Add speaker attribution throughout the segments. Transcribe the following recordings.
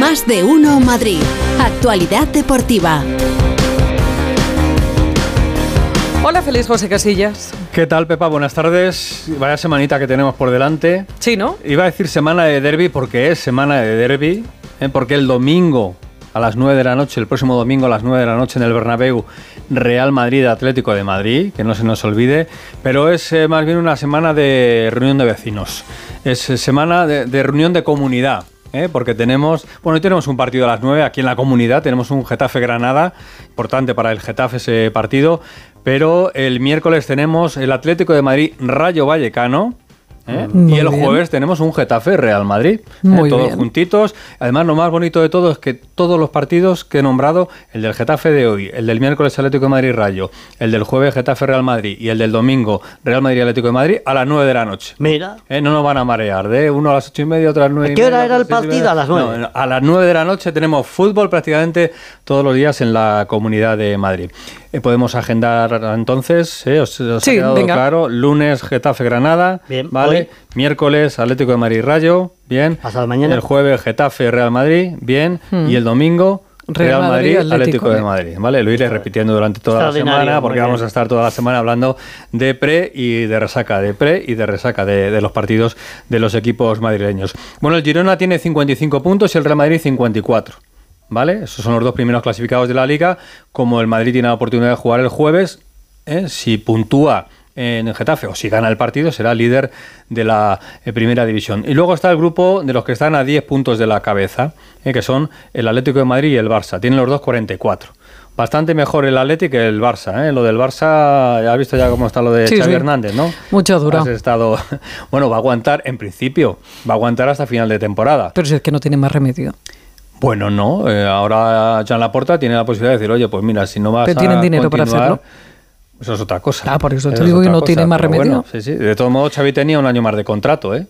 Speaker 1: Más de uno Madrid. Actualidad deportiva.
Speaker 2: Hola, feliz José Casillas.
Speaker 3: ¿Qué tal, Pepa? Buenas tardes. Vaya semanita que tenemos por delante.
Speaker 2: Sí, ¿no?
Speaker 3: Iba a decir semana de derby porque es semana de derby, ¿eh? porque el domingo a las 9 de la noche, el próximo domingo a las 9 de la noche en el Bernabéu, Real Madrid Atlético de Madrid, que no se nos olvide, pero es eh, más bien una semana de reunión de vecinos, es eh, semana de, reunión de comunidad. ¿Eh? porque tenemos, bueno, hoy tenemos un partido a las 9 aquí en la comunidad, tenemos un Getafe Granada, importante para el Getafe ese partido, pero el miércoles tenemos el Atlético de Madrid Rayo Vallecano, ¿eh? Y el jueves tenemos un Getafe Real Madrid, ¿eh? todos juntitos. Además, lo más bonito de todo es que todos los partidos que he nombrado, el del Getafe de hoy, el del miércoles Atlético de Madrid Rayo, el del jueves Getafe Real Madrid y el del domingo Real Madrid Atlético de Madrid a las 9 de la noche.
Speaker 4: Mira.
Speaker 3: ¿Eh? No nos van a marear, de uno a las ocho y media, otro a las 9
Speaker 4: ¿A qué hora era el partido? A las 9.
Speaker 3: a las 9 de la noche tenemos fútbol prácticamente todos los días en la comunidad de Madrid. Eh, podemos agendar entonces, eh, os, ha quedado claro, lunes Getafe Granada, bien, vale, miércoles Atlético de Madrid Rayo, bien,
Speaker 4: pasado mañana,
Speaker 3: el jueves Getafe Real Madrid, bien, hmm. y el domingo Real, Madrid, Atlético, de Madrid, ¿vale? Lo iré repitiendo durante toda la semana porque vamos a estar toda la semana hablando de pre y de resaca, de pre y de resaca de, de, los partidos de los equipos madrileños. Bueno, el Girona tiene 55 puntos y el Real Madrid 54. ¿vale? Esos son los dos primeros clasificados de la liga. Como el Madrid tiene la oportunidad de jugar el jueves, ¿eh? si puntúa en Getafe o si gana el partido será líder de la eh, primera división. Y luego está el grupo de los que están a 10 puntos de la cabeza, ¿eh? que son el Atlético de Madrid y el Barça. Tienen los dos 44. Bastante mejor el Atlético que el Barça. ¿eh? Lo del Barça, ya has visto ya cómo está lo de Xavi Hernández, ¿no?
Speaker 2: Mucho duro.
Speaker 3: estado, bueno, va a aguantar, en principio, va a aguantar hasta final de temporada.
Speaker 2: Pero si es que no tiene más remedio.
Speaker 3: Bueno, no. Eh, ahora Jean Laporta tiene la posibilidad de decir, oye, pues mira, si no vas
Speaker 2: Pero tienen dinero para hacerlo.
Speaker 3: Eso es otra cosa.
Speaker 2: Ah, por eso te digo que no tiene más remedio.
Speaker 3: sí, sí. De todos modos, Xavi tenía un año más de contrato, ¿eh?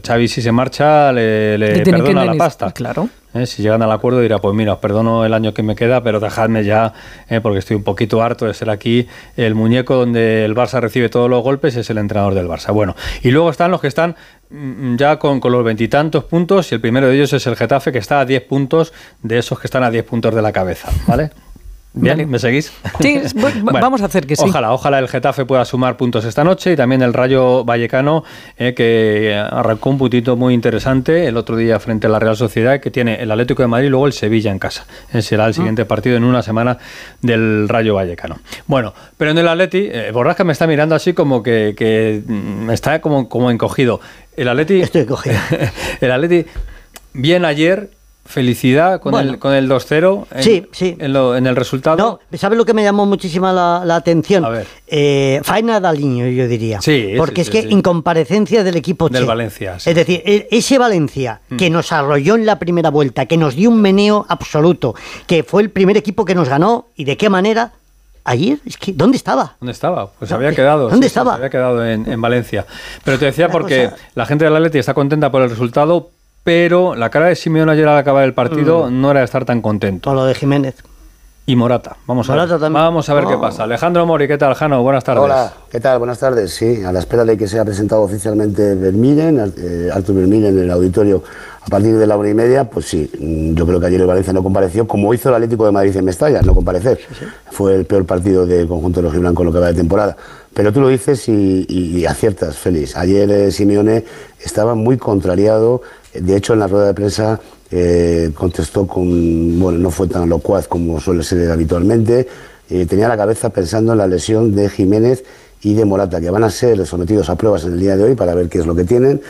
Speaker 3: Xavi si se marcha le, le perdona la pasta.
Speaker 2: Claro.
Speaker 3: ¿Eh? Si llegan al acuerdo dirá, pues mira, os perdono el año que me queda, pero dejadme ya, ¿eh? porque estoy un poquito harto de ser aquí el muñeco donde el Barça recibe todos los golpes, es el entrenador del Barça. Bueno, y luego están los que están mm, ya con, con los veintitantos puntos y el primero de ellos es el Getafe que está a 10 puntos de esos que están a 10 puntos de la cabeza, ¿vale? Bien, ¿me seguís?
Speaker 2: Sí, vamos a hacer que sí.
Speaker 3: Ojalá, ojalá el Getafe pueda sumar puntos esta noche y también el Rayo Vallecano, eh, que arrancó un puntito muy interesante el otro día frente a la Real Sociedad, que tiene el Atlético de Madrid y luego el Sevilla en casa. Ese eh, será el ah. siguiente partido en una semana del Rayo Vallecano. Bueno, pero en el Atleti, eh, Borrasca me está mirando así como que, que mm, está como, como encogido. El Atleti...
Speaker 4: Estoy encogido.
Speaker 3: el Atleti, bien ayer felicidad con el, con el 2-0 en,
Speaker 4: sí, sí.
Speaker 3: En, en, el resultado.
Speaker 4: No, ¿sabes lo que me llamó muchísima la, atención? A ver. Eh, faina Daliño, yo diría.
Speaker 3: Sí,
Speaker 4: Porque es que incomparecencia del equipo
Speaker 3: Del Valencia.
Speaker 4: Es decir, e, ese Valencia mm. que nos arrolló en la primera vuelta, que nos dio un meneo absoluto, que fue el primer equipo que nos ganó y de qué manera, ayer, es que ¿dónde estaba?
Speaker 3: ¿Dónde estaba? Pues había quedado.
Speaker 4: ¿Dónde estaba?
Speaker 3: había quedado en, en, Valencia. Pero te decía porque la gente del Atleti está contenta por el resultado, pero la cara de Simeón ayer al acabar el partido mm. no era de estar tan contento.
Speaker 4: Por lo de Jiménez.
Speaker 3: Y Morata. Vamos a ver, vamos a ver qué oh. pasa. Alejandro Mori, ¿qué tal, Jano? Buenas tardes.
Speaker 5: Hola, ¿qué tal? Buenas tardes. Sí, a la espera de que sea presentado oficialmente Vermiren, eh, Artur Vermiren en el auditorio a partir de la hora y media, pues sí, mm, yo creo que ayer el Valencia no compareció, como hizo el Atlético de Madrid en Mestalla, no comparecer. Fue el peor partido del conjunto de los en lo que va de temporada. Pero tú lo dices y, aciertas, Félix. Ayer eh, Simeone estaba muy contrariado de hecho, en la rueda de prensa eh, contestó con, bueno, no fue tan locuaz como suele ser habitualmente, eh, tenía la cabeza pensando en la lesión de Jiménez y de Morata, que van a ser sometidos a pruebas en el día de hoy para ver qué es lo que tienen.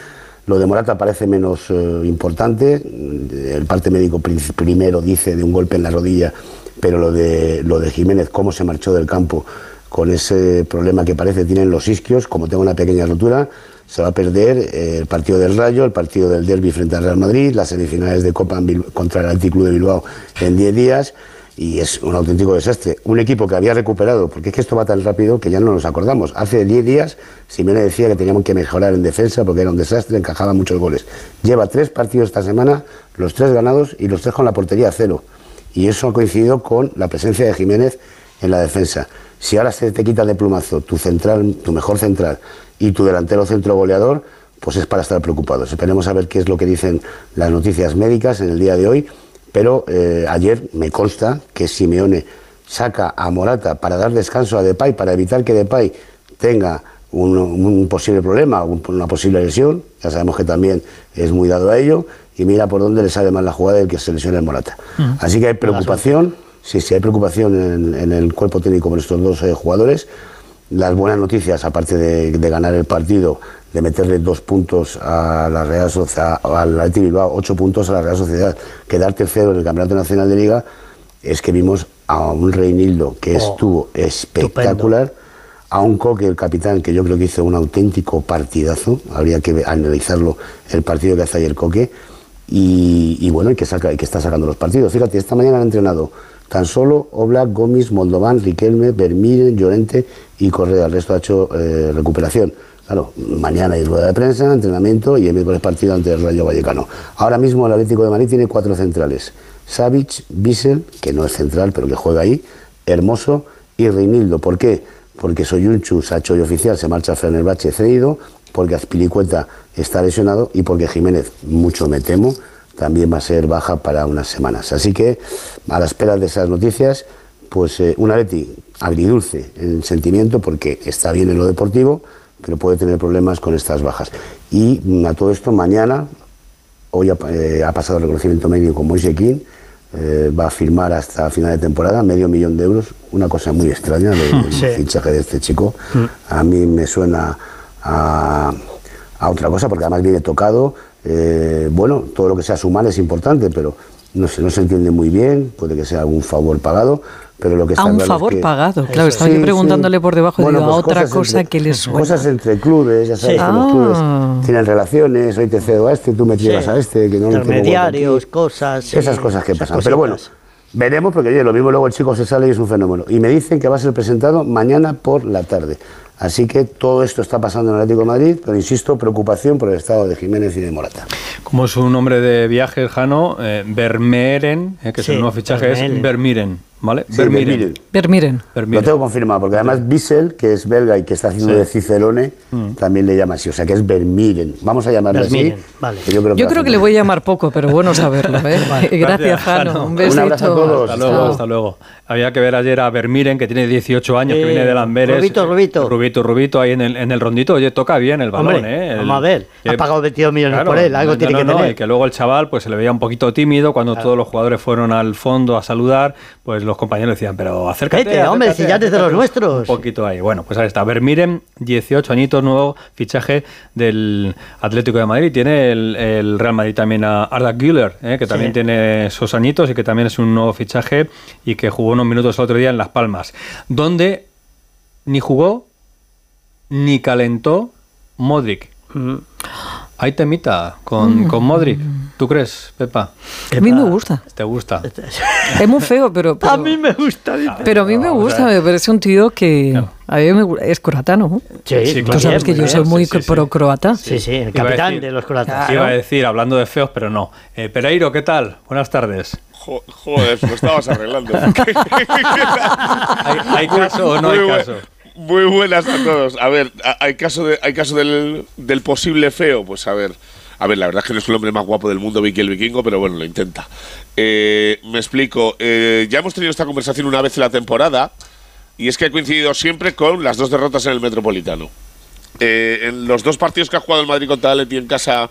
Speaker 5: Lo de Morata parece menos eh, importante, el parte médico primero dice de un golpe en la rodilla, pero lo de, lo de Jiménez, cómo se marchó del campo con ese problema que parece tienen los isquios, como tengo una pequeña rotura, se va a perder eh, el partido del Rayo, el partido del Derby frente al Real Madrid, las semifinales de Copa contra el Anticlub de Bilbao en 10 días y es un auténtico desastre. Un equipo que había recuperado, porque es que esto va tan rápido que ya no nos acordamos. Hace 10 días Simeone decía que teníamos que mejorar en defensa porque era un desastre, encajaba muchos goles. Lleva tres partidos esta semana, los tres ganados y los tres con la portería a cero. Y eso ha coincidido con la presencia de Jiménez en la defensa. Si ahora se te quita de plumazo tu central, tu mejor central, y tu delantero centro goleador, pues es para estar preocupados. Esperemos a ver qué es lo que dicen las noticias médicas en el día de hoy Pero eh, ayer me consta que Simeone saca a Morata para dar descanso a Depay, para evitar que Depay tenga un, posible problema, una posible lesión. Ya sabemos que también es muy dado a ello. Y mira por dónde le sale más la jugada del que se lesiona el Morata. Así que hay preocupación, sí, sí, hay preocupación en, el cuerpo técnico por estos dos eh, jugadores. Las buenas noticias, aparte de, ganar el partido, de meterle dos puntos a la Real Sociedad, al Athletic Bilbao, ocho puntos a la Real Sociedad, quedar tercero en el Campeonato Nacional de Liga, es que vimos a un Reinildo que oh, estuvo espectacular, a un Coque, el capitán, que yo creo que hizo un auténtico partidazo, habría que analizarlo el partido que hace ayer Coque, y, bueno, y que, saca, y que está sacando los partidos. Fíjate, esta mañana han entrenado Tan solo Oblak, Gómez, Moldovan, Riquelme, Vermiren, Llorente y Correa. El resto ha hecho eh, recuperación. Claro, mañana hay rueda de prensa, entrenamiento y el miércoles partido ante el Rayo Vallecano. Ahora mismo el Atlético de Madrid tiene cuatro centrales. Savic, Bissell, que no es central pero que juega ahí, Hermoso y Reinildo. ¿Por qué? Porque Soyunchu, Sacho y oficial, se marcha a Fenerbahce cedido, porque Azpilicueta está lesionado y porque Jiménez, mucho me temo, también va a ser baja para unas semanas. Así que, a la espera de esas noticias, pues eh, una Leti agridulce en sentimiento porque está bien en lo deportivo, pero puede tener problemas con estas bajas. Y mm, a todo esto, mañana, hoy ha, eh, pasado el reconocimiento médico con Moise King, eh, va a firmar hasta final de temporada medio millón de euros, una cosa muy extraña el fichaje de este chico. Mm. A mí me suena a, a otra cosa porque además viene tocado eh, bueno, todo lo que sea sumar es importante, pero no se, no se entiende muy bien, puede que sea algún favor pagado, pero lo que está
Speaker 2: A un favor pagado, claro, estaba yo preguntándole por debajo de pues otra cosa que les suena.
Speaker 5: Cosas entre clubes, ya sabes que los clubes ah. tienen relaciones, hoy te cedo a este, tú me llevas a este, que no
Speaker 4: Intermediarios, cosas.
Speaker 5: Esas cosas que pasan, pero bueno. Veremos, porque oye, lo mismo luego el chico se sale y es un fenómeno. Y me dicen que va a ser presentado mañana por la tarde. Así que todo esto está pasando en el Atlético de Madrid, pero insisto, preocupación por el estado de Jiménez y de Morata.
Speaker 3: Como es un nombre de viaje, Jano, eh, Vermeeren, eh, que es el nuevo fichaje, es Vermiren. ¿Vale?
Speaker 2: Vermiren.
Speaker 5: Lo tengo confirmado, porque además Bissell, que es belga y que está haciendo de Cicerone, mm. también le llama así, o sea que es Vermiren. Vamos a llamarle así.
Speaker 2: Vale. yo creo, que, le voy a llamar poco, pero bueno saberlo. ¿eh? Gracias, Jano. Un besito.
Speaker 5: Un abrazo a todos.
Speaker 3: Hasta luego, hasta luego. Había que ver ayer a Vermiren, que tiene 18 años, que viene de Lamberes.
Speaker 4: Rubito, Rubito.
Speaker 3: Rubito, Rubito, ahí en el, en el rondito. Oye, toca bien el balón, ¿eh?
Speaker 4: vamos a ver. ha pagado 22 millones por él, algo tiene que tener.
Speaker 3: Y que luego el chaval pues se le veía un poquito tímido cuando todos los jugadores fueron al fondo a saludar, pues los compañeros decían, pero acércate.
Speaker 4: hombre, si ya desde los nuestros.
Speaker 3: Un poquito ahí. Bueno, pues ahí está. Vermiren, 18 añitos, nuevo fichaje del Atlético de Madrid. Tiene el, Real Madrid también a Arda Güler, eh, que también tiene esos añitos y que también es un nuevo fichaje y que jugó unos minutos el otro día en Las Palmas. Donde ni jugó ni calentó Modric. Mm. Hay temita con, mm. con Modric. ¿Tú crees, Pepa?
Speaker 2: A mí me gusta.
Speaker 3: ¿Te gusta?
Speaker 2: Es muy feo, pero,
Speaker 4: A mí me gusta.
Speaker 2: Pero a mí me gusta, me parece un tío que... A mí me, es croata, ¿no?
Speaker 4: Sí, sí
Speaker 2: Tú sabes que yo soy muy pro croata.
Speaker 4: Sí, sí, el capitán de los croatas.
Speaker 3: Iba a decir, hablando de feos, pero no. Eh, Pereiro, ¿qué tal? Buenas tardes.
Speaker 6: joder, lo estabas arreglando.
Speaker 3: ¿Hay, ¿Hay, caso o no hay caso?
Speaker 6: Muy buenas a todos. A ver, hay caso, de, hay caso del, del posible feo. Pues a ver, a ver, la verdad es que no es el hombre más guapo del mundo, Vicky el Vikingo, pero bueno, lo intenta. Eh, me explico. Eh, ya hemos tenido esta conversación una vez en la temporada, y es que ha coincidido siempre con las dos derrotas en el Metropolitano. Eh, en los dos partidos que ha jugado el Madrid contra Atleti en casa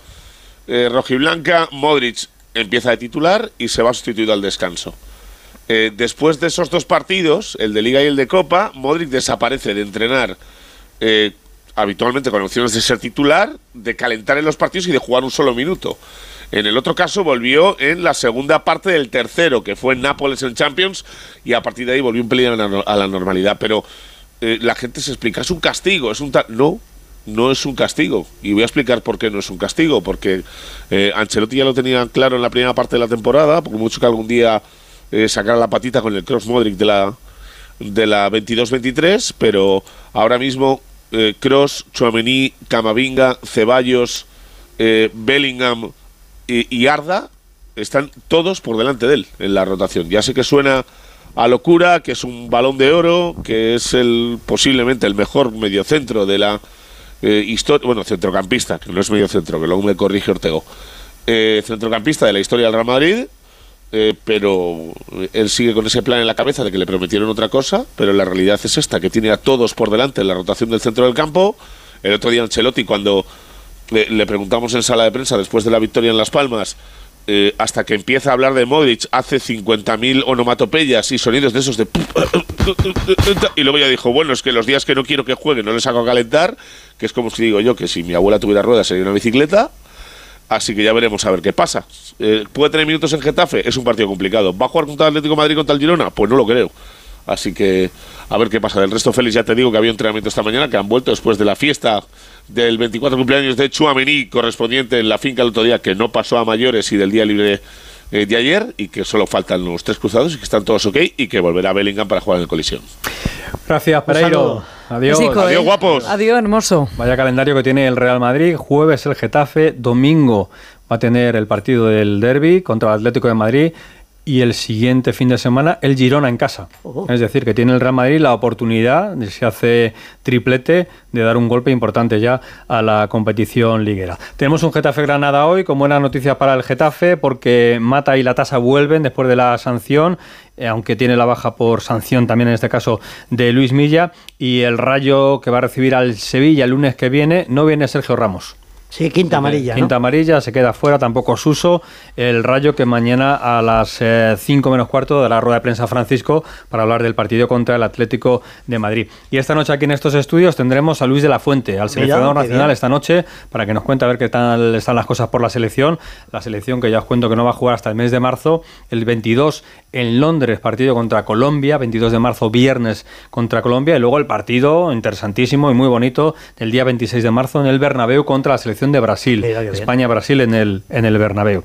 Speaker 6: rojiblanca, Modric empieza de titular y se va sustituido al descanso. después de esos dos partidos, el de Liga y el de Copa, Modric desaparece de entrenar habitualmente con opciones de ser titular, de calentar en los partidos y de jugar un solo minuto. En el otro caso volvió en la segunda parte del tercero, que fue en Nápoles en Champions, y a partir de ahí volvió un pelín a la normalidad. Pero eh, la gente se explica, es un castigo, es un... no, no es un castigo. Y voy a explicar por qué no es un castigo. Porque eh, Ancelotti ya lo tenía claro en la primera parte de la temporada, porque mucho que algún día eh, sacara la patita con el Cross Modric de la, de la 22-23, pero ahora mismo Cross, Chouameni, Camavinga, Ceballos, eh, Bellingham y, Arda están todos por delante de él en la rotación. Ya sé que suena a locura, que es un balón de oro, que es el posiblemente el mejor mediocentro de la eh, historia, bueno, centrocampista, que no es mediocentro, que luego me corrige Ortego, centrocampista de la historia del Real Madrid, eh, pero él sigue con ese plan en la cabeza de que le prometieron otra cosa, pero la realidad es esta, que tiene a todos por delante en la rotación del centro del campo. El otro día Ancelotti, cuando le, preguntamos en sala de prensa después de la victoria en Las Palmas, eh, hasta que empieza a hablar de Modric, hace 50.000 onomatopeyas y sonidos de esos de... Y luego ya dijo, bueno, es que los días que no quiero que juegue no les hago calentar, que es como si digo yo que si mi abuela tuviera ruedas sería una bicicleta. Así que ya veremos a ver qué pasa. Eh, ¿Puede tener minutos en Getafe? Es un partido complicado. ¿Va a jugar contra Atlético Madrid contra el Girona? Pues no lo creo. Así que a ver qué pasa. Del resto, Félix, ya te digo que había entrenamiento esta mañana, que han vuelto después de la fiesta del 24 cumpleaños de Chuamení, correspondiente en la finca el otro día, que no pasó a mayores y del día libre eh, de ayer, y que solo faltan los tres cruzados y que están todos ok, y que volverá Bellingham para jugar en el colisión.
Speaker 3: Gracias, Pereiro. Adiós.
Speaker 6: Adiós,
Speaker 2: ¿eh?
Speaker 6: guapos.
Speaker 2: Adiós, hermoso.
Speaker 3: Vaya calendario que tiene el Real Madrid. Jueves el Getafe, domingo va a tener el partido del Derby contra el Atlético de Madrid y el siguiente fin de semana el Girona en casa. Es decir, que tiene el Real Madrid la oportunidad, de, si hace triplete, de dar un golpe importante ya a la competición liguera. Tenemos un Getafe Granada hoy con buenas noticias para el Getafe porque Mata y la Tasa vuelven después de la sanción eh, aunque tiene la baja por sanción también en este caso de Luis Milla, y el Rayo que va a recibir al Sevilla el lunes que viene, no viene Sergio Ramos.
Speaker 4: Sí, quinta amarilla. ¿no?
Speaker 3: Quinta amarilla, se queda fuera, tampoco Suso. El Rayo que mañana a las 5 menos cuarto dará rueda de prensa Francisco para hablar del partido contra el Atlético de Madrid. Y esta noche aquí en estos estudios tendremos a Luis de la Fuente, al seleccionador nacional esta noche, para que nos cuente a ver qué tal están las cosas por la selección. La selección que ya os cuento que no va a jugar hasta el mes de marzo. El 22 en Londres, partido contra Colombia. 22 de marzo, viernes contra Colombia. Y luego el partido interesantísimo y muy bonito del día 26 de marzo en el Bernabéu contra la selección de Brasil. España-Brasil en el, en el Bernabéu.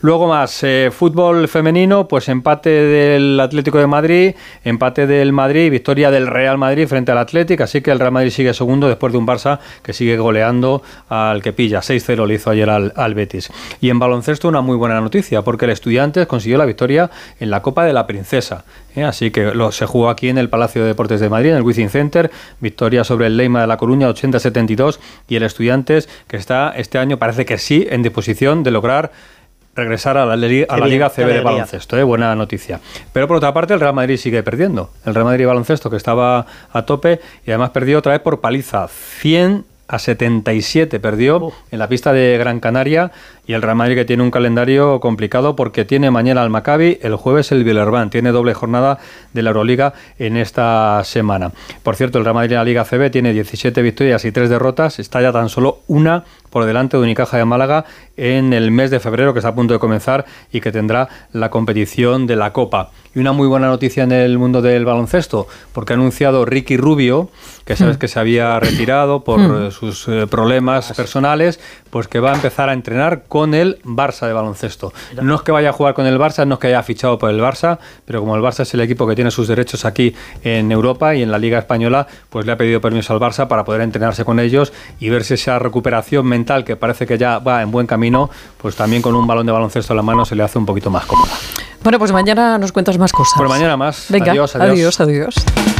Speaker 3: Luego más, eh, fútbol femenino, pues empate del Atlético de Madrid, empate del Madrid, victoria del Real Madrid frente al Atlético, así que el Real Madrid sigue segundo después de un Barça que sigue goleando al que pilla. 6-0 le hizo ayer al, al Betis. Y en baloncesto una muy buena noticia, porque el Estudiantes consiguió la victoria en la Copa de la Princesa. ¿Eh? Así que lo, se jugó aquí en el Palacio de Deportes de Madrid, en el Wizzing Center, victoria sobre el Leima de La Coruña 80-72 y el Estudiantes que está este año parece que sí en disposición de lograr regresar a la, li- a
Speaker 4: Qué
Speaker 3: la
Speaker 4: bien,
Speaker 3: Liga CB de baloncesto, ¿eh? buena noticia. Pero por otra parte el Real Madrid sigue perdiendo. El Real Madrid baloncesto que estaba a tope y además perdió otra vez por paliza. 100 a 77 perdió en la pista de Gran Canaria y el Real Madrid que tiene un calendario complicado porque tiene mañana al Maccabi, el jueves el Villarban, tiene doble jornada de la Euroliga en esta semana. Por cierto, el Real Madrid en la Liga CB tiene 17 victorias y 3 derrotas, está ya tan solo una por delante de Unicaja de Málaga en el mes de febrero que está a punto de comenzar y que tendrá la competición de la Copa. Y una muy buena noticia en el mundo del baloncesto, porque ha anunciado Ricky Rubio, que sabes que se había retirado por eh, sus eh, problemas personales, pues que va a empezar a entrenar con el Barça de baloncesto. No es que vaya a jugar con el Barça, no es que haya fichado por el Barça, pero como el Barça es el equipo que tiene sus derechos aquí en Europa y en la Liga Española, pues le ha pedido permiso al Barça para poder entrenarse con ellos y ver si esa recuperación mental, que parece que ya va en buen camino, pues también con un balón de baloncesto en la mano se le hace un poquito más cómoda.
Speaker 2: Bueno, pues mañana nos cuentas más cosas.
Speaker 3: Por mañana más.
Speaker 2: Venga,
Speaker 3: Adiós, adiós.
Speaker 2: adiós. adiós.